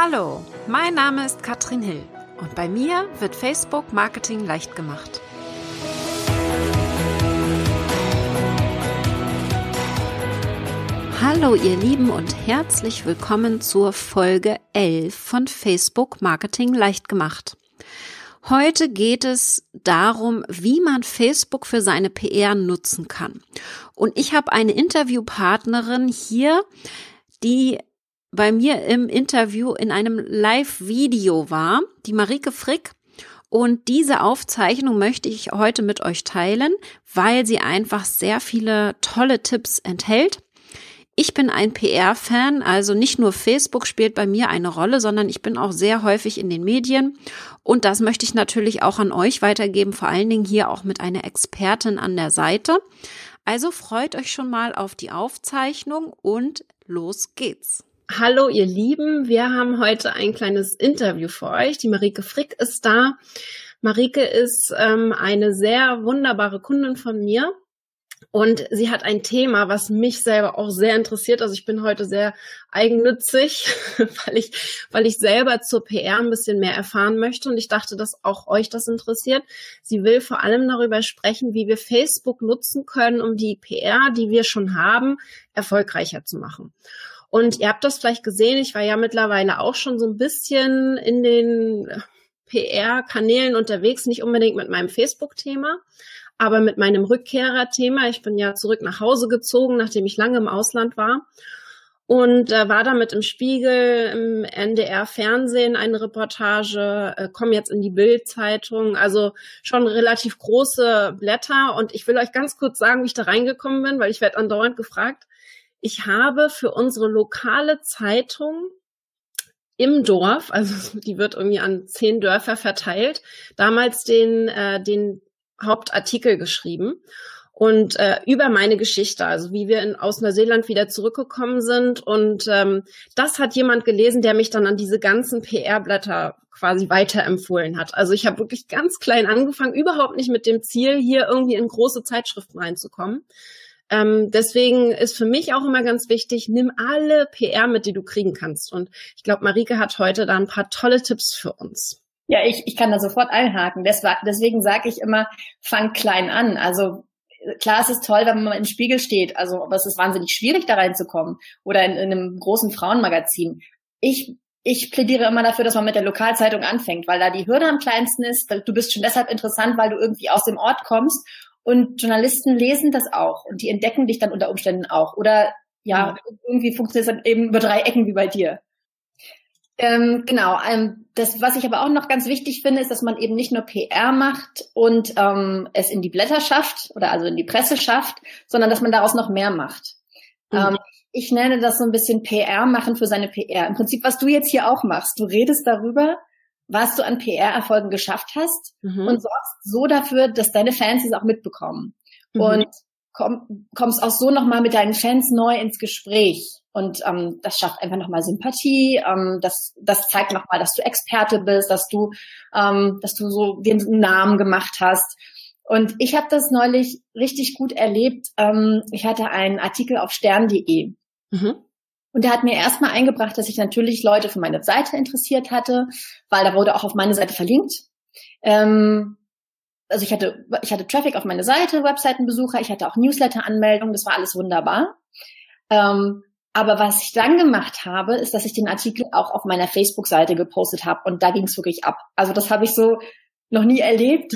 Hallo, mein Name ist Katrin Hill und bei mir wird Facebook Marketing leicht gemacht. Hallo ihr Lieben und herzlich willkommen zur Folge 11 von Facebook Marketing leicht gemacht. Heute geht es darum, wie man Facebook für seine PR nutzen kann. Und ich habe eine Interviewpartnerin hier, die bei mir im Interview in einem Live-Video war, die Marike Frick. Und diese Aufzeichnung möchte ich heute mit euch teilen, weil sie einfach sehr viele tolle Tipps enthält. Ich bin ein PR-Fan, also nicht nur Facebook spielt bei mir eine Rolle, sondern ich bin auch sehr häufig in den Medien. Und das möchte ich natürlich auch an euch weitergeben, vor allen Dingen hier auch mit einer Expertin an der Seite. Also freut euch schon mal auf die Aufzeichnung und los geht's. Hallo ihr Lieben, wir haben heute ein kleines Interview für euch. Die Marike Frick ist da. Marike ist ähm, eine sehr wunderbare Kundin von mir und sie hat ein Thema, was mich selber auch sehr interessiert. Also ich bin heute sehr eigennützig, weil ich, weil ich selber zur PR ein bisschen mehr erfahren möchte. Und ich dachte, dass auch euch das interessiert. Sie will vor allem darüber sprechen, wie wir Facebook nutzen können, um die PR, die wir schon haben, erfolgreicher zu machen. Und ihr habt das vielleicht gesehen, ich war ja mittlerweile auch schon so ein bisschen in den PR-Kanälen unterwegs, nicht unbedingt mit meinem Facebook-Thema, aber mit meinem Rückkehrer-Thema. Ich bin ja zurück nach Hause gezogen, nachdem ich lange im Ausland war. Und äh, war damit im Spiegel, im NDR-Fernsehen eine Reportage, äh, komme jetzt in die Bild-Zeitung, also schon relativ große Blätter. Und ich will euch ganz kurz sagen, wie ich da reingekommen bin, weil ich werde andauernd gefragt ich habe für unsere lokale Zeitung im Dorf, also die wird irgendwie an zehn Dörfer verteilt, damals den, äh, den Hauptartikel geschrieben und äh, über meine Geschichte, also wie wir in, aus Neuseeland wieder zurückgekommen sind. Und ähm, das hat jemand gelesen, der mich dann an diese ganzen PR-Blätter quasi weiterempfohlen hat. Also ich habe wirklich ganz klein angefangen, überhaupt nicht mit dem Ziel, hier irgendwie in große Zeitschriften reinzukommen, ähm, deswegen ist für mich auch immer ganz wichtig, nimm alle PR mit, die du kriegen kannst. Und ich glaube, Marike hat heute da ein paar tolle Tipps für uns. Ja, ich, ich kann da sofort einhaken. Deswegen sage ich immer, fang klein an. Also klar, es ist toll, wenn man im Spiegel steht. Also, aber es ist wahnsinnig schwierig, da reinzukommen. Oder in, in einem großen Frauenmagazin. Ich ich plädiere immer dafür, dass man mit der Lokalzeitung anfängt, weil da die Hürde am kleinsten ist. Du bist schon deshalb interessant, weil du irgendwie aus dem Ort kommst und Journalisten lesen das auch und die entdecken dich dann unter Umständen auch. Oder ja, mhm. irgendwie funktioniert es dann eben über drei Ecken wie bei dir. Ähm, genau. Ähm, das, was ich aber auch noch ganz wichtig finde, ist, dass man eben nicht nur PR macht und ähm, es in die Blätter schafft oder also in die Presse schafft, sondern dass man daraus noch mehr macht. Mhm. Ich nenne das so ein bisschen PR machen für seine PR. Im Prinzip, was du jetzt hier auch machst. Du redest darüber, was du an PR-Erfolgen geschafft hast mhm. und sorgst so dafür, dass deine Fans es auch mitbekommen. Mhm. Und komm, kommst auch so nochmal mit deinen Fans neu ins Gespräch. Und ähm, das schafft einfach nochmal Sympathie. Ähm, das, das zeigt nochmal, dass du Experte bist, dass du, ähm, dass du so den Namen gemacht hast. Und ich habe das neulich richtig gut erlebt. Ähm, ich hatte einen Artikel auf stern.de. Mhm. Und der hat mir erstmal eingebracht, dass ich natürlich Leute für meine Seite interessiert hatte, weil da wurde auch auf meine Seite verlinkt. Ähm, also ich hatte, ich hatte Traffic auf meine Seite, Webseitenbesucher, ich hatte auch Newsletter-Anmeldungen, das war alles wunderbar. Ähm, aber was ich dann gemacht habe, ist, dass ich den Artikel auch auf meiner Facebook-Seite gepostet habe und da ging es wirklich ab. Also das habe ich so noch nie erlebt.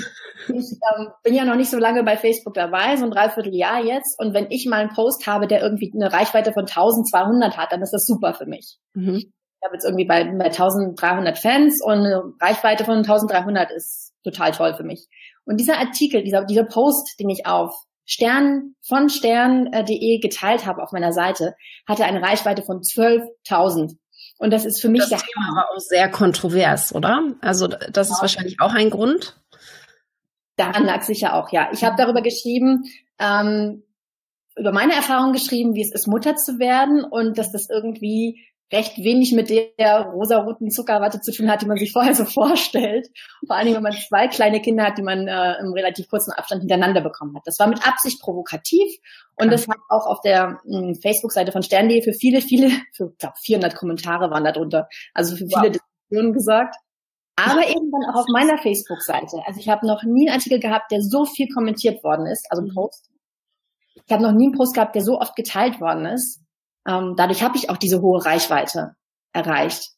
Ich ähm, bin ja noch nicht so lange bei Facebook dabei, so ein Dreivierteljahr jetzt. Und wenn ich mal einen Post habe, der irgendwie eine Reichweite von 1200 hat, dann ist das super für mich. Mhm. Ich habe jetzt irgendwie bei, bei 1300 Fans und eine Reichweite von 1300 ist total toll für mich. Und dieser Artikel, dieser, dieser Post, den ich auf Stern von stern.de geteilt habe auf meiner Seite, hatte eine Reichweite von 12.000. Und das ist für mich das Thema aber auch sehr kontrovers, oder? Also das ist wahrscheinlich auch ein Grund. Daran lag sicher auch, ja. Ich habe darüber geschrieben, ähm, über meine Erfahrung geschrieben, wie es ist, Mutter zu werden und dass das irgendwie recht wenig mit der rosaroten Zuckerwatte zu tun hat, die man sich vorher so vorstellt. Vor allem, wenn man zwei kleine Kinder hat, die man äh, im relativ kurzen Abstand hintereinander bekommen hat. Das war mit Absicht provokativ und das hat auch auf der hm, Facebook-Seite von Stern.de für viele, viele, für glaub, 400 Kommentare waren da drunter, also für viele wow. Diskussionen gesagt. Aber eben dann auch auf meiner Facebook-Seite. Also ich habe noch nie einen Artikel gehabt, der so viel kommentiert worden ist, also ein. Post. Ich habe noch nie einen Post gehabt, der so oft geteilt worden ist. Ähm, dadurch habe ich auch diese hohe Reichweite erreicht.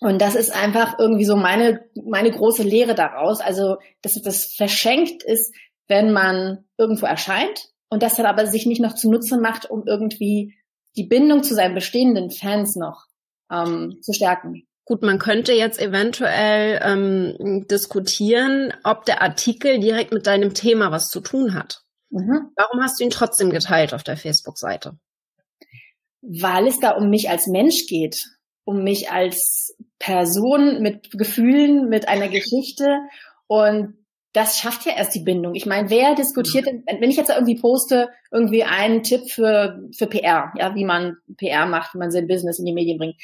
Und das ist einfach irgendwie so meine, meine große Lehre daraus. Also, dass das verschenkt ist, wenn man irgendwo erscheint und das dann aber sich nicht noch zunutze macht, um irgendwie die Bindung zu seinen bestehenden Fans noch ähm, zu stärken. Gut, man könnte jetzt eventuell ähm, diskutieren, ob der Artikel direkt mit deinem Thema was zu tun hat. Mhm. Warum hast du ihn trotzdem geteilt auf der Facebook-Seite? Weil es da um mich als Mensch geht, um mich als Person mit Gefühlen, mit einer Geschichte und das schafft ja erst die Bindung. Ich meine, wer diskutiert, mhm. wenn ich jetzt irgendwie poste, irgendwie einen Tipp für, für PR, ja, wie man PR macht, wie man sein Business in die Medien bringt,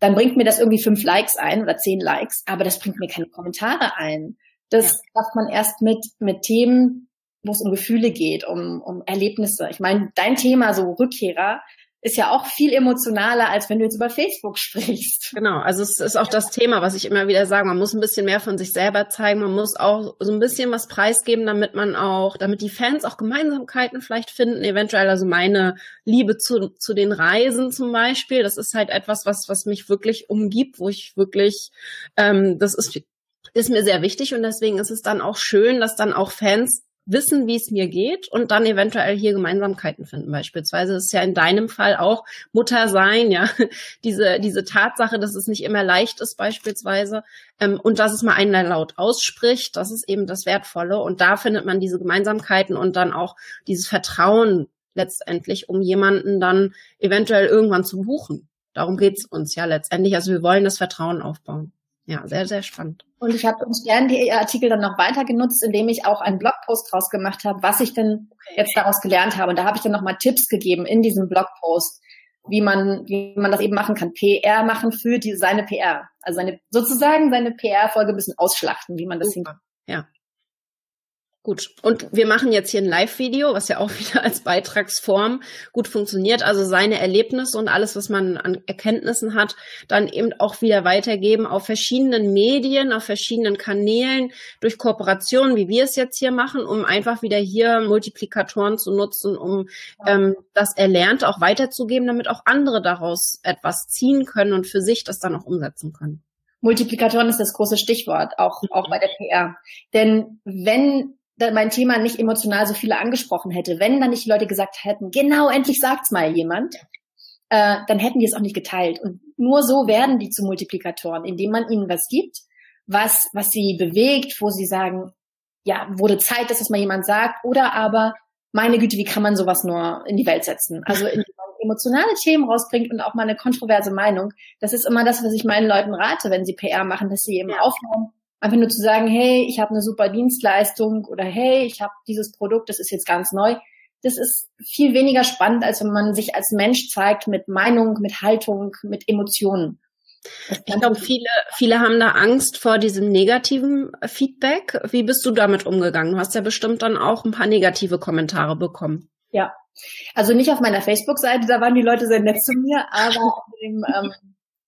dann bringt mir das irgendwie fünf Likes ein oder zehn Likes, aber das bringt mir keine Kommentare ein. Das schafft man erst mit, mit Themen, wo es um Gefühle geht, um, um Erlebnisse. Ich meine, dein Thema, so Rückkehrer, ist ja auch viel emotionaler, als wenn du jetzt über Facebook sprichst. Genau, also es ist auch das Thema, was ich immer wieder sage. Man muss ein bisschen mehr von sich selber zeigen. Man muss auch so ein bisschen was preisgeben, damit man auch, damit die Fans auch Gemeinsamkeiten vielleicht finden. Eventuell also meine Liebe zu, zu den Reisen zum Beispiel. Das ist halt etwas, was, was mich wirklich umgibt, wo ich wirklich, ähm, das ist ist mir sehr wichtig und deswegen ist es dann auch schön, dass dann auch Fans wissen, wie es mir geht und dann eventuell hier Gemeinsamkeiten finden. Beispielsweise ist ja in deinem Fall auch Mutter sein, ja, diese, diese Tatsache, dass es nicht immer leicht ist beispielsweise ähm, und dass es mal einer laut ausspricht, das ist eben das Wertvolle und da findet man diese Gemeinsamkeiten und dann auch dieses Vertrauen letztendlich, um jemanden dann eventuell irgendwann zu buchen. Darum geht's uns ja letztendlich. Also wir wollen das Vertrauen aufbauen. Ja, sehr, sehr spannend. Und ich habe uns gern die Artikel dann noch weiter genutzt, indem ich auch einen Blogpost draus gemacht habe, was ich denn jetzt daraus gelernt habe. Und da habe ich dann nochmal Tipps gegeben in diesem Blogpost, wie man, wie man das eben machen kann. PR machen für die, seine PR. Also seine, sozusagen seine PR-Folge ein bisschen ausschlachten, wie man das hinkriegt. Ja. Gut, und wir machen jetzt hier ein Live-Video, was ja auch wieder als Beitragsform gut funktioniert. Also seine Erlebnisse und alles, was man an Erkenntnissen hat, dann eben auch wieder weitergeben auf verschiedenen Medien, auf verschiedenen Kanälen, durch Kooperationen, wie wir es jetzt hier machen, um einfach wieder hier Multiplikatoren zu nutzen, um ähm, das Erlernte auch weiterzugeben, damit auch andere daraus etwas ziehen können und für sich das dann auch umsetzen können. Multiplikatoren ist das große Stichwort, auch, auch bei der PR. Denn wenn mein Thema nicht emotional so viele angesprochen hätte, wenn dann nicht die Leute gesagt hätten, genau, endlich sagt's mal jemand, äh, dann hätten die es auch nicht geteilt. Und nur so werden die zu Multiplikatoren, indem man ihnen was gibt, was, was sie bewegt, wo sie sagen, ja, wurde Zeit, dass das mal jemand sagt, oder aber, meine Güte, wie kann man sowas nur in die Welt setzen? Also indem man emotionale Themen rausbringt und auch mal eine kontroverse Meinung. Das ist immer das, was ich meinen Leuten rate, wenn sie PR machen, dass sie eben ja. aufhören, Einfach nur zu sagen, hey, ich habe eine super Dienstleistung oder hey, ich habe dieses Produkt, das ist jetzt ganz neu. Das ist viel weniger spannend, als wenn man sich als Mensch zeigt mit Meinung, mit Haltung, mit Emotionen. Ich glaube, viele, viele haben da Angst vor diesem negativen Feedback. Wie bist du damit umgegangen? Du hast ja bestimmt dann auch ein paar negative Kommentare bekommen. Ja, also nicht auf meiner Facebook-Seite, da waren die Leute sehr nett zu mir, aber auf, dem, ähm,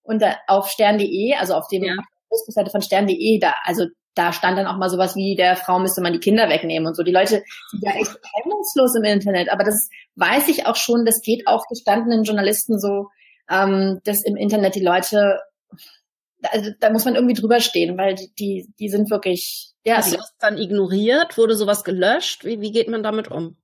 unter, auf stern.de, also auf dem ja. Facebook-Seite von stern.de, da, also da stand dann auch mal sowas wie, der Frau müsste man die Kinder wegnehmen und so. Die Leute sind ja echt hemmungslos im Internet, aber das weiß ich auch schon, das geht auch gestandenen Journalisten so, ähm, dass im Internet die Leute, also da muss man irgendwie drüber stehen, weil die, die, die sind wirklich, ja. Hast du das dann ignoriert? Wurde sowas gelöscht? Wie, wie geht man damit um?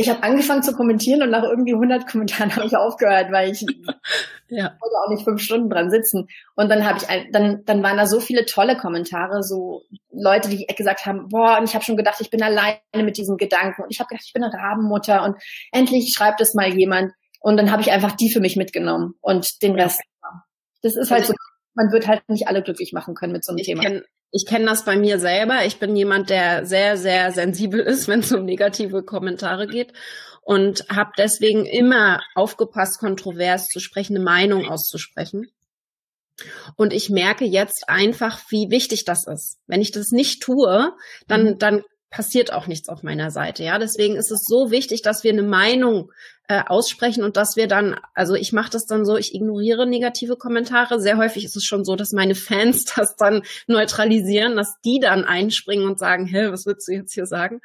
Ich habe angefangen zu kommentieren und nach irgendwie 100 Kommentaren habe ich aufgehört, weil ich ja. wollte auch nicht fünf Stunden dran sitzen. Und dann habe ich ein, dann dann waren da so viele tolle Kommentare, so Leute, die gesagt haben, boah, und ich habe schon gedacht, ich bin alleine mit diesem Gedanken und ich habe gedacht, ich bin eine Rabenmutter und endlich schreibt es mal jemand. Und dann habe ich einfach die für mich mitgenommen und den Rest. Das ist halt so, man wird halt nicht alle glücklich machen können mit so einem ich Thema. Kenn, ich kenne das bei mir selber. Ich bin jemand, der sehr, sehr sensibel ist, wenn es um negative Kommentare geht. und habe deswegen immer aufgepasst, kontrovers zu sprechen, eine Meinung auszusprechen. Und ich merke jetzt einfach, wie wichtig das ist. Wenn ich das nicht tue, dann, mhm. dann passiert auch nichts auf meiner Seite. Ja, deswegen ist es so wichtig, dass wir eine Meinung äh, aussprechen und dass wir dann, also ich mache das dann so, ich ignoriere negative Kommentare. Sehr häufig ist es schon so, dass meine Fans das dann neutralisieren, dass die dann einspringen und sagen, hä, was willst du jetzt hier sagen?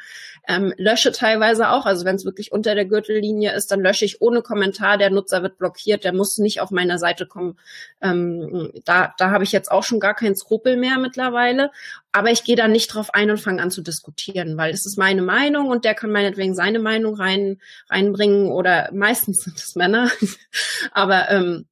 Ähm, lösche teilweise auch, also wenn es wirklich unter der Gürtellinie ist, dann lösche ich ohne Kommentar, der Nutzer wird blockiert, der muss nicht auf meiner Seite kommen. Ähm, da da habe ich jetzt auch schon gar keinen Skrupel mehr mittlerweile. Aber ich gehe da nicht drauf ein und fange an zu diskutieren, weil es ist meine Meinung und der kann meinetwegen seine Meinung rein, reinbringen oder oder meistens sind es Männer, aber ähm,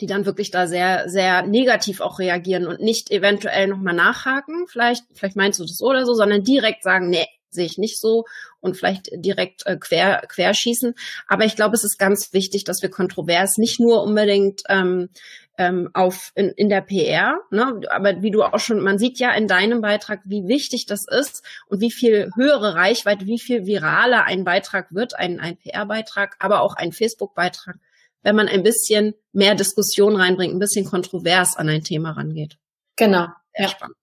die dann wirklich da sehr, sehr negativ auch reagieren und nicht eventuell nochmal nachhaken, vielleicht, vielleicht meinst du das so oder so, sondern direkt sagen, nee, sehe ich nicht so und vielleicht direkt äh, quer, querschießen. Aber ich glaube, es ist ganz wichtig, dass wir kontrovers nicht nur unbedingt ähm, ähm, auf in, in der PR, ne? aber wie du auch schon, man sieht ja in deinem Beitrag, wie wichtig das ist und wie viel höhere Reichweite, wie viel viraler ein Beitrag wird, ein, ein PR-Beitrag, aber auch ein Facebook-Beitrag, wenn man ein bisschen mehr Diskussion reinbringt, ein bisschen kontrovers an ein Thema rangeht. Genau. Sehr ja. spannend.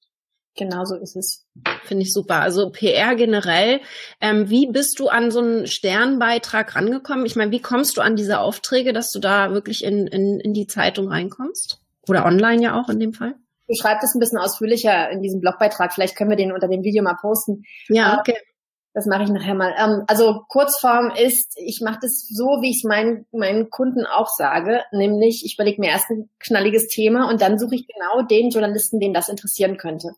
Genau so ist es. Finde ich super. Also PR generell. Ähm, wie bist du an so einen Sternbeitrag rangekommen? Ich meine, wie kommst du an diese Aufträge, dass du da wirklich in, in, in die Zeitung reinkommst? Oder online ja auch in dem Fall? Ich schreibe das ein bisschen ausführlicher in diesem Blogbeitrag. Vielleicht können wir den unter dem Video mal posten. Ja, okay. Das mache ich nachher mal. Ähm, also Kurzform ist, ich mache das so, wie ich es meinen, meinen Kunden auch sage, nämlich ich überlege mir erst ein knalliges Thema und dann suche ich genau den Journalisten, den das interessieren könnte.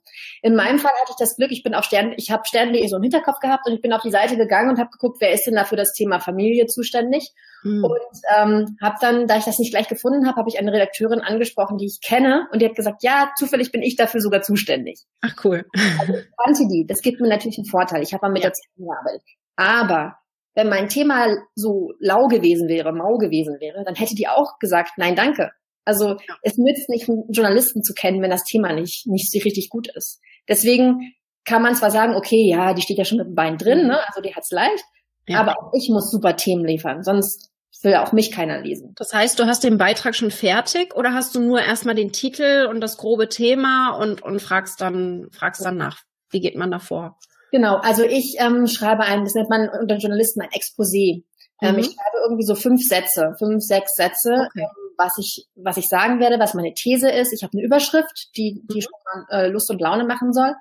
In meinem Fall hatte ich das Glück, ich bin auf Stern, ich habe Stern.de so im Hinterkopf gehabt und ich bin auf die Seite gegangen und habe geguckt, wer ist denn da für das Thema Familie zuständig Mhm. Und ähm, habe dann, da ich das nicht gleich gefunden habe, habe ich eine Redakteurin angesprochen, die ich kenne, und die hat gesagt, ja, zufällig bin ich dafür sogar zuständig. Ach cool. Also ich kannte die. Das gibt mir natürlich einen Vorteil. Ich habe mal mit ja. der Zeit gearbeitet. Aber wenn mein Thema so lau gewesen wäre, mau gewesen wäre, dann hätte die auch gesagt, nein, danke. Also ja. es nützt nicht, einen Journalisten zu kennen, wenn das Thema nicht, nicht richtig gut ist. Deswegen kann man zwar sagen, okay, ja, die steht ja schon mit dem Bein drin, mhm. ne? also die hat's leicht, ja. aber auch ich muss super Themen liefern, sonst will auch mich keiner lesen. Das heißt, du hast den Beitrag schon fertig oder hast du nur erstmal den Titel und das grobe Thema und, und fragst dann, fragst dann nach, wie geht man da vor? Genau, also ich ähm, schreibe ein, das nennt man unter Journalisten ein Exposé. Ähm, mhm. Ich schreibe irgendwie so fünf Sätze, fünf, sechs Sätze, okay. ähm, was ich, was ich sagen werde, was meine These ist. Ich habe eine Überschrift, die, die mhm. schon äh, Lust und Laune machen soll.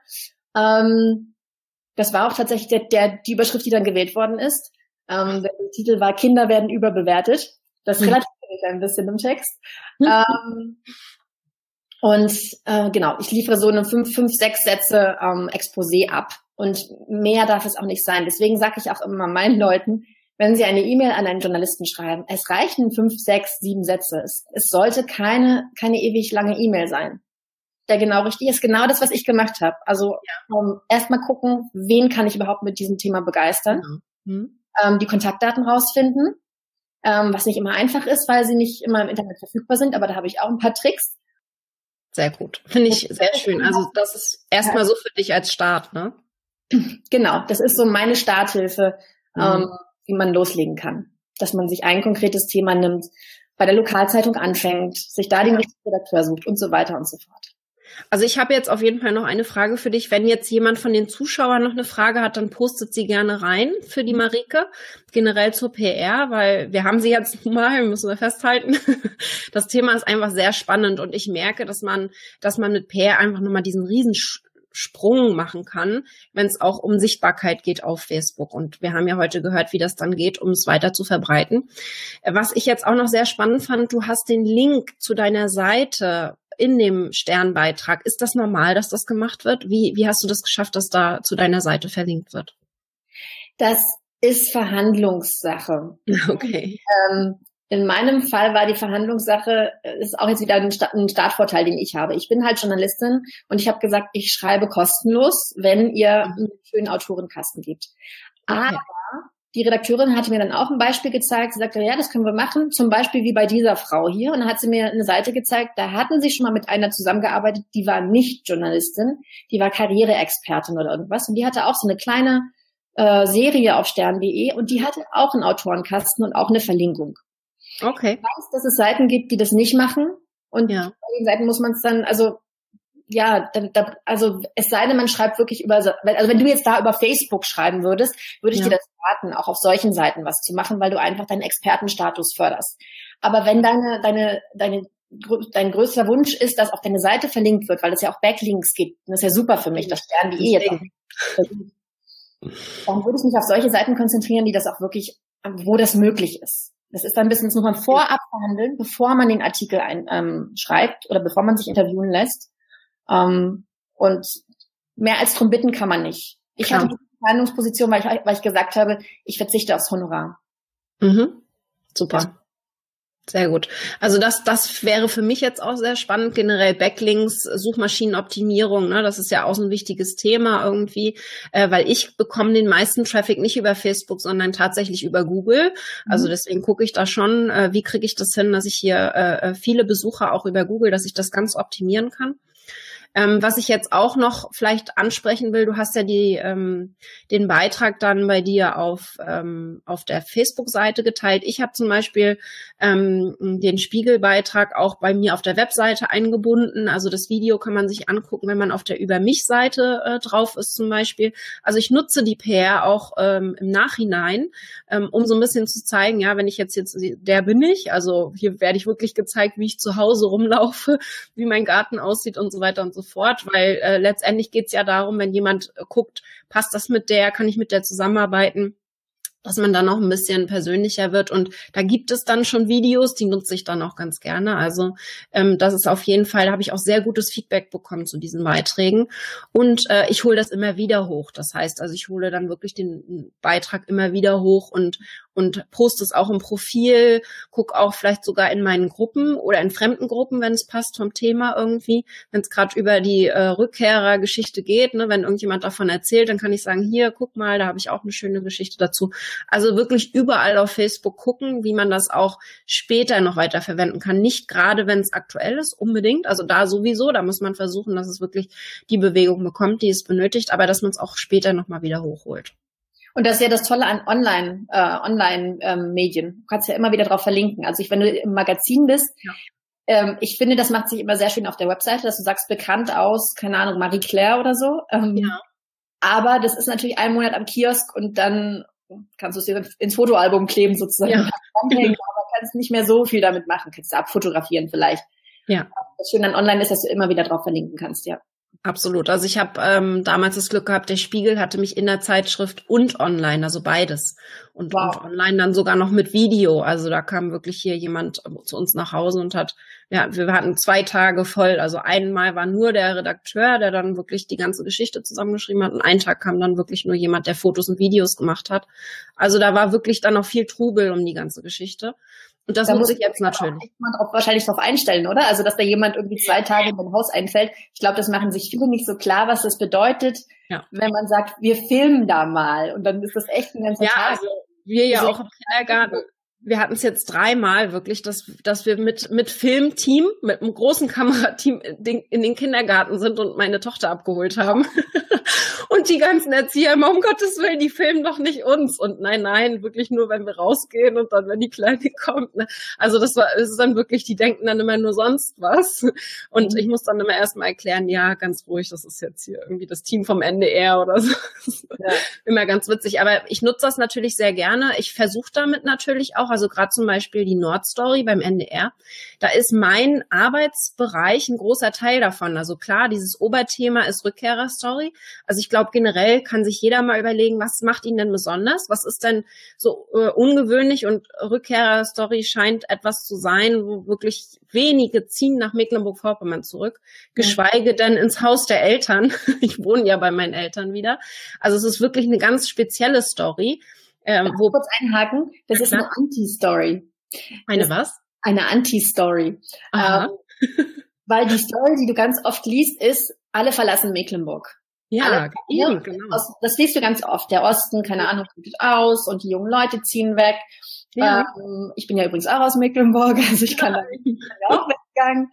Ähm, das war auch tatsächlich der, der, die Überschrift, die dann gewählt worden ist. Ähm, der Titel war Kinder werden überbewertet. Das mhm. relativiert ein bisschen im Text. Mhm. Ähm, und äh, genau, ich liefere so eine fünf, fünf sechs Sätze ähm, Exposé ab. Und mehr darf es auch nicht sein. Deswegen sage ich auch immer meinen Leuten, wenn Sie eine E-Mail an einen Journalisten schreiben, es reichen fünf, sechs, sieben Sätze. Es, es sollte keine, keine ewig lange E-Mail sein. Der genau richtig ist genau das, was ich gemacht habe. Also ja. um, erstmal gucken, wen kann ich überhaupt mit diesem Thema begeistern. Genau. Mhm ähm, die Kontaktdaten rausfinden, ähm, was nicht immer einfach ist, weil sie nicht immer im Internet verfügbar sind, aber da habe ich auch ein paar Tricks. Sehr gut. Finde ich sehr schön. Also das ist erstmal so für dich als Start, ne? Genau, das ist so meine Starthilfe, mhm. ähm, wie man loslegen kann. Dass man sich ein konkretes Thema nimmt, bei der Lokalzeitung anfängt, sich da den richtigen Redakteur sucht und so weiter und so fort. Also ich habe jetzt auf jeden Fall noch eine Frage für dich. Wenn jetzt jemand von den Zuschauern noch eine Frage hat, dann postet sie gerne rein für die Marike, generell zur PR, weil wir haben sie jetzt mal, müssen wir festhalten. Das Thema ist einfach sehr spannend und ich merke, dass man, dass man mit PR einfach nochmal diesen riesen Sprung machen kann, wenn es auch um Sichtbarkeit geht auf Facebook. Und wir haben ja heute gehört, wie das dann geht, um es weiter zu verbreiten. Was ich jetzt auch noch sehr spannend fand, du hast den Link zu deiner Seite in dem Sternbeitrag. Ist das normal, dass das gemacht wird? Wie, wie hast du das geschafft, dass da zu deiner Seite verlinkt wird? Das ist Verhandlungssache. Okay. Ähm, in meinem Fall war die Verhandlungssache, ist auch jetzt wieder ein, Startvorteil, den ich habe. Ich bin halt Journalistin und ich habe gesagt, ich schreibe kostenlos, wenn ihr mhm. einen schönen Autorenkasten gibt. Okay. Die Redakteurin hatte mir dann auch ein Beispiel gezeigt. Sie sagte, ja, das können wir machen. Zum Beispiel wie bei dieser Frau hier. Und dann hat sie mir eine Seite gezeigt. Da hatten sie schon mal mit einer zusammengearbeitet, die war nicht Journalistin. Die war Karriereexpertin oder irgendwas. Und die hatte auch so eine kleine äh, Serie auf stern.de und die hatte auch einen Autorenkasten und auch eine Verlinkung. Okay. Ich weiß, dass es Seiten gibt, die das nicht machen und ja. bei den Seiten muss man es dann, also ja, da, da, also es sei denn, man schreibt wirklich über, also wenn du jetzt da über Facebook schreiben würdest, würde ich ja. dir das raten, auch auf solchen Seiten was zu machen, weil du einfach deinen Expertenstatus förderst. Aber wenn deine, deine, deine, dein größter Wunsch ist, dass auch deine Seite verlinkt wird, weil es ja auch Backlinks gibt, das ist ja super für mich, das Stern.de jetzt auch. Dann würde ich mich auf solche Seiten konzentrieren, die das auch wirklich, wo das möglich ist. Das ist dann ein bisschen, das muss man vorab verhandeln, bevor man den Artikel ein, ähm, schreibt oder bevor man sich interviewen lässt. Ähm, und mehr als drum bitten kann man nicht. Ich Klar. hatte die Verhandlungsposition, weil ich, weil ich gesagt habe, ich verzichte aufs Honorar. Mhm. Super. Ja. Sehr gut. Also das, das wäre für mich jetzt auch sehr spannend. Generell Backlinks, Suchmaschinenoptimierung, ne, das ist ja auch so ein wichtiges Thema irgendwie, äh, weil ich bekomme den meisten Traffic nicht über Facebook, sondern tatsächlich über Google. Also mhm. deswegen gucke ich da schon, äh, wie kriege ich das hin, dass ich hier äh, äh viele Besucher auch über Google, dass ich das ganz optimieren kann. Ähm, was ich jetzt auch noch vielleicht ansprechen will, du hast ja die, ähm, den Beitrag dann bei dir auf, ähm, auf der Facebook-Seite geteilt. Ich habe zum Beispiel ähm, den Spiegelbeitrag auch bei mir auf der Webseite eingebunden. Also das Video kann man sich angucken, wenn man auf der Über mich-Seite äh, drauf ist zum Beispiel. Also ich nutze die PR auch ähm, im Nachhinein, ähm, um so ein bisschen zu zeigen, ja, wenn ich jetzt jetzt, der bin ich, also hier werde ich wirklich gezeigt, wie ich zu Hause rumlaufe, wie mein Garten aussieht und so weiter und so fort, weil äh, letztendlich geht es ja darum, wenn jemand äh, guckt, passt das mit der, kann ich mit der zusammenarbeiten, dass man dann noch ein bisschen persönlicher wird. Und da gibt es dann schon Videos, die nutze ich dann auch ganz gerne. Also ähm, das ist auf jeden Fall, da habe ich auch sehr gutes Feedback bekommen zu diesen Beiträgen. Und äh, ich hole das immer wieder hoch. Das heißt, also ich hole dann wirklich den Beitrag immer wieder hoch und und poste es auch im Profil, guck auch vielleicht sogar in meinen Gruppen oder in fremden Gruppen, wenn es passt vom Thema irgendwie. Wenn es gerade über die äh, Rückkehrergeschichte geht, ne, wenn irgendjemand davon erzählt, dann kann ich sagen, hier, guck mal, da habe ich auch eine schöne Geschichte dazu. Also wirklich überall auf Facebook gucken, wie man das auch später noch weiter verwenden kann. Nicht gerade, wenn es aktuell ist, unbedingt. Also da sowieso, da muss man versuchen, dass es wirklich die Bewegung bekommt, die es benötigt, aber dass man es auch später nochmal wieder hochholt. Und das ist ja das Tolle an Online, äh, Online-Medien. Ähm, du kannst ja immer wieder drauf verlinken. Also ich, wenn du im Magazin bist, ja. ähm, ich finde, das macht sich immer sehr schön auf der Webseite, dass du sagst, bekannt aus, keine Ahnung, Marie Claire oder so. Ähm, ja. Aber das ist natürlich ein Monat am Kiosk und dann kannst du es dir ins Fotoalbum kleben sozusagen. Ja. aber kannst nicht mehr so viel damit machen. Kannst du abfotografieren vielleicht. Ja. Das Schöne an Online ist, dass du immer wieder drauf verlinken kannst, ja. Absolut. Also ich habe ähm, damals das Glück gehabt, der Spiegel hatte mich in der Zeitschrift und online, also beides. Und, wow. und online dann sogar noch mit Video. Also da kam wirklich hier jemand zu uns nach Hause und hat, ja, wir hatten zwei Tage voll. Also einmal war nur der Redakteur, der dann wirklich die ganze Geschichte zusammengeschrieben hat. Und einen Tag kam dann wirklich nur jemand, der Fotos und Videos gemacht hat. Also da war wirklich dann noch viel Trubel um die ganze Geschichte. Und das da muss ich jetzt natürlich. Man auch wahrscheinlich darauf einstellen, oder? Also, dass da jemand irgendwie zwei Tage in dein Haus einfällt. Ich glaube, das machen sich viele nicht so klar, was das bedeutet, ja. wenn man sagt, wir filmen da mal. Und dann ist das echt ein ganzer ja, Tag. Also wir ja also, auch im Kindergarten wir hatten es jetzt dreimal wirklich, dass, dass wir mit, mit Filmteam, mit einem großen Kamerateam in den, in den Kindergarten sind und meine Tochter abgeholt haben. Und die ganzen Erzieher immer, um Gottes Willen, die filmen doch nicht uns. Und nein, nein, wirklich nur, wenn wir rausgehen und dann, wenn die Kleine kommt. Ne? Also das war, es ist dann wirklich, die denken dann immer nur sonst was. Und mhm. ich muss dann immer erstmal erklären, ja, ganz ruhig, das ist jetzt hier irgendwie das Team vom NDR oder so. Ja. immer ganz witzig. Aber ich nutze das natürlich sehr gerne. Ich versuche damit natürlich auch, also gerade zum Beispiel die Nordstory beim NDR, da ist mein Arbeitsbereich ein großer Teil davon. Also klar, dieses Oberthema ist Rückkehrerstory. Also ich glaube, generell kann sich jeder mal überlegen, was macht ihn denn besonders? Was ist denn so äh, ungewöhnlich? Und Rückkehrer-Story scheint etwas zu sein, wo wirklich wenige ziehen nach Mecklenburg-Vorpommern zurück, geschweige denn ins Haus der Eltern. ich wohne ja bei meinen Eltern wieder. Also es ist wirklich eine ganz spezielle Story. Ähm, wo kurz einhaken, das ist eine Anti-Story. Eine was? Eine Anti-Story. Ähm, weil die Story, die du ganz oft liest, ist, alle verlassen Mecklenburg. Ja, eben, genau. Aus, das liest du ganz oft. Der Osten, keine Ahnung, sieht aus und die jungen Leute ziehen weg. Ja. Ähm, ich bin ja übrigens auch aus Mecklenburg, also ich kann, da, ich auch weggegangen.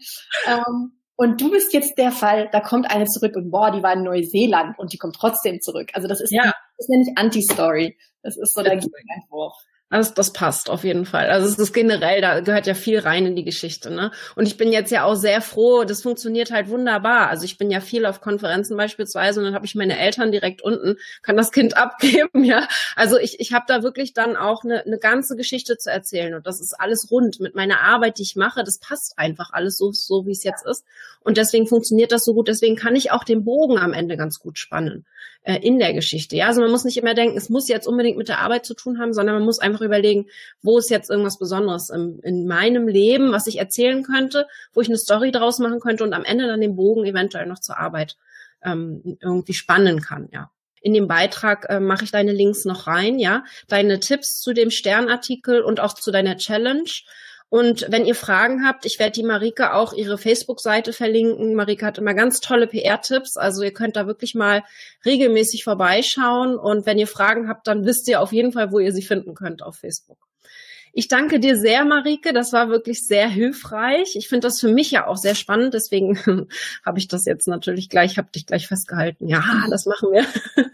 Ähm, und du bist jetzt der Fall, da kommt eine zurück und boah, die war in Neuseeland und die kommt trotzdem zurück. Also das ist, ja. Das nenne ich Anti-Story. Das ist so der Gegenentwurf. Also das passt auf jeden Fall. Also es ist generell, da gehört ja viel rein in die Geschichte, ne? Und ich bin jetzt ja auch sehr froh, das funktioniert halt wunderbar. Also ich bin ja viel auf Konferenzen beispielsweise und dann habe ich meine Eltern direkt unten, kann das Kind abgeben, ja. Also ich, ich habe da wirklich dann auch eine, eine ganze Geschichte zu erzählen und das ist alles rund mit meiner Arbeit, die ich mache. Das passt einfach alles so, so wie es jetzt ist. Und deswegen funktioniert das so gut. Deswegen kann ich auch den Bogen am Ende ganz gut spannen äh, in der Geschichte. Ja, also man muss nicht immer denken, es muss jetzt unbedingt mit der Arbeit zu tun haben, sondern man muss einfach überlegen, wo ist jetzt irgendwas Besonderes in, in meinem Leben, was ich erzählen könnte, wo ich eine Story draus machen könnte und am Ende dann den Bogen eventuell noch zur Arbeit ähm, irgendwie spannen kann. Ja. In dem Beitrag äh, mache ich deine Links noch rein, ja, deine Tipps zu dem Sternartikel und auch zu deiner Challenge. Und wenn ihr Fragen habt, ich werde die Marike auch ihre Facebook-Seite verlinken. Marike hat immer ganz tolle PR-Tipps. Also ihr könnt da wirklich mal regelmäßig vorbeischauen. Und wenn ihr Fragen habt, dann wisst ihr auf jeden Fall, wo ihr sie finden könnt auf Facebook. Ich danke dir sehr, Marike. Das war wirklich sehr hilfreich. Ich finde das für mich ja auch sehr spannend. Deswegen habe ich das jetzt natürlich gleich, habe dich gleich festgehalten. Ja, das machen wir.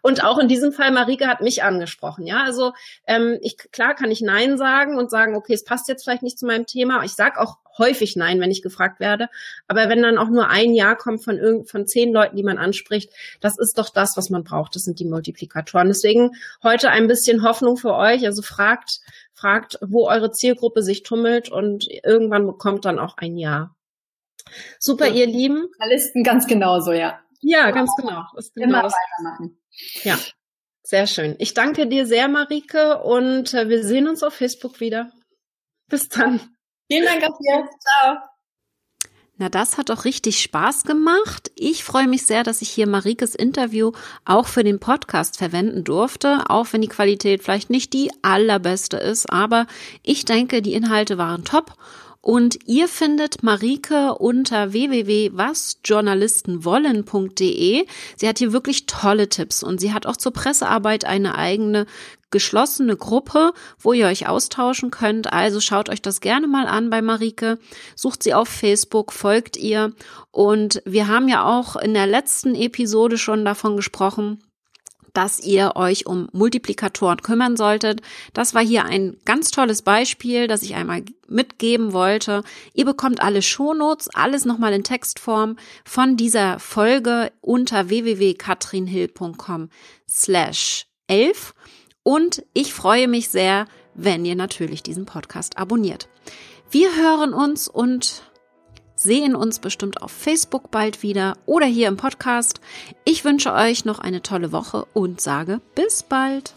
Und auch in diesem Fall, Marike hat mich angesprochen. Ja, also ähm, ich klar kann ich Nein sagen und sagen, okay, es passt jetzt vielleicht nicht zu meinem Thema. Ich sage auch häufig Nein, wenn ich gefragt werde. Aber wenn dann auch nur ein Ja kommt von irgend, von zehn Leuten, die man anspricht, das ist doch das, was man braucht. Das sind die Multiplikatoren. Deswegen heute ein bisschen Hoffnung für euch. Also fragt, fragt, wo eure Zielgruppe sich tummelt und irgendwann bekommt dann auch ein Ja. Super, ja. ihr Lieben. Journalisten ganz genauso, ja. Ja, ganz genau. Das genau Immer das. weitermachen. Ja, sehr schön. Ich danke dir sehr, Marike, und äh, wir sehen uns auf Facebook wieder. Bis dann. Vielen Dank auf Ciao. Na, das hat doch richtig Spaß gemacht. Ich freue mich sehr, dass ich hier Marikes Interview auch für den Podcast verwenden durfte, auch wenn die Qualität vielleicht nicht die allerbeste ist. Aber ich denke, die Inhalte waren top und ihr findet Marike unter www.wasjournalistenwollen.de. Sie hat hier wirklich tolle Tipps und sie hat auch zur Pressearbeit eine eigene geschlossene Gruppe, wo ihr euch austauschen könnt. Also schaut euch das gerne mal an bei Marike. Sucht sie auf Facebook, folgt ihr. Und wir haben ja auch in der letzten Episode schon davon gesprochen, dass ihr euch um Multiplikatoren kümmern solltet. Das war hier ein ganz tolles Beispiel, das ich einmal mitgeben wollte. Ihr bekommt alle Shownotes, alles nochmal in Textform von dieser Folge unter www.katrinhill.com slash 11. Und ich freue mich sehr, wenn ihr natürlich diesen Podcast abonniert. Wir hören uns und sehen uns bestimmt auf Facebook bald wieder oder hier im Podcast. Ich wünsche euch noch eine tolle Woche und sage bis bald.